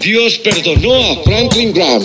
Dios perdonó a Franklin Graham.